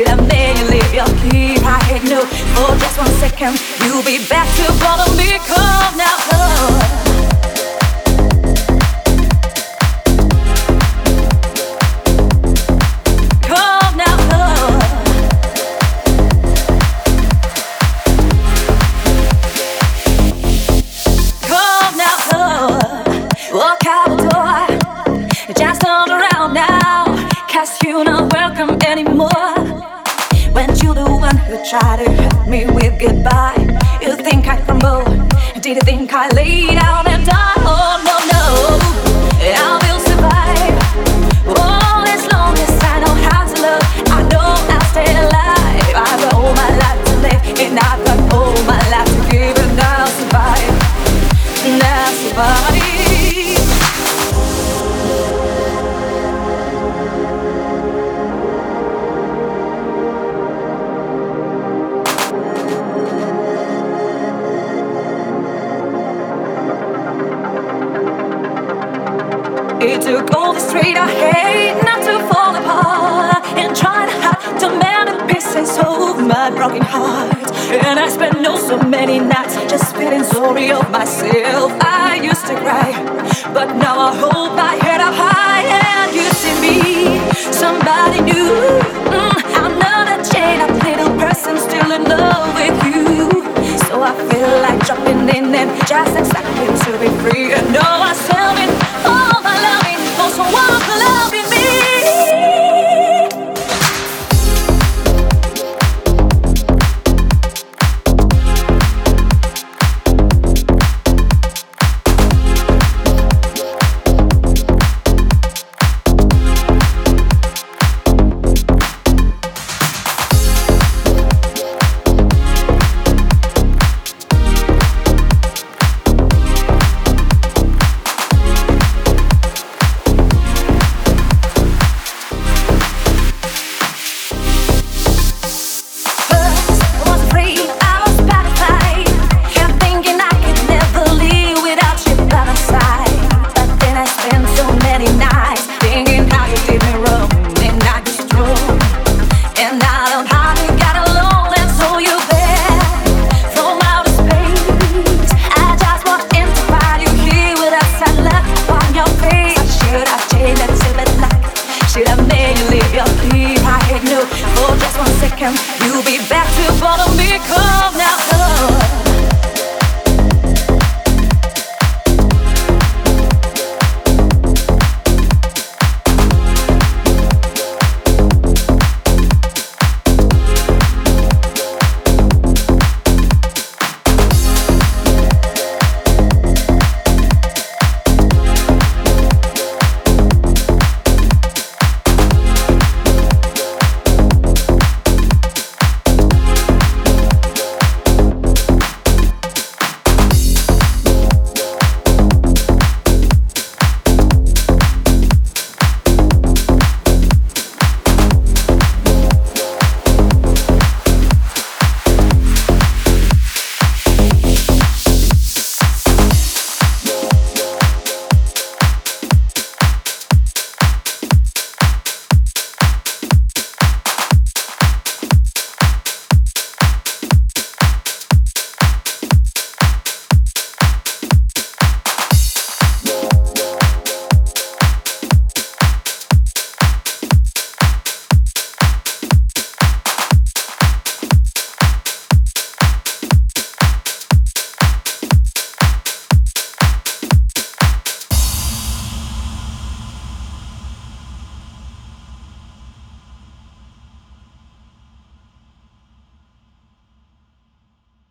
made you leave your key. I hate no for just one second. You'll be back to bother me. Come now, come. Come tried to hurt me with goodbye. You think I crumble? Did you think I lay down and die? Oh no, no. I will survive. Oh, as long as I know how to love, I know I'll stay alive. I've got all my life to live, and I've got all my life to give, and I'll survive. And I'll survive. Took all the straight I hate not to fall apart and try to hide the many pieces of my broken heart. And I spent oh so many nights just feeling sorry of myself. I used to cry, but now I hold my head up high and you see me, somebody new. Mm, I'm not a chained up little person still in love with you. So I feel like jumping in and just second. You'll be back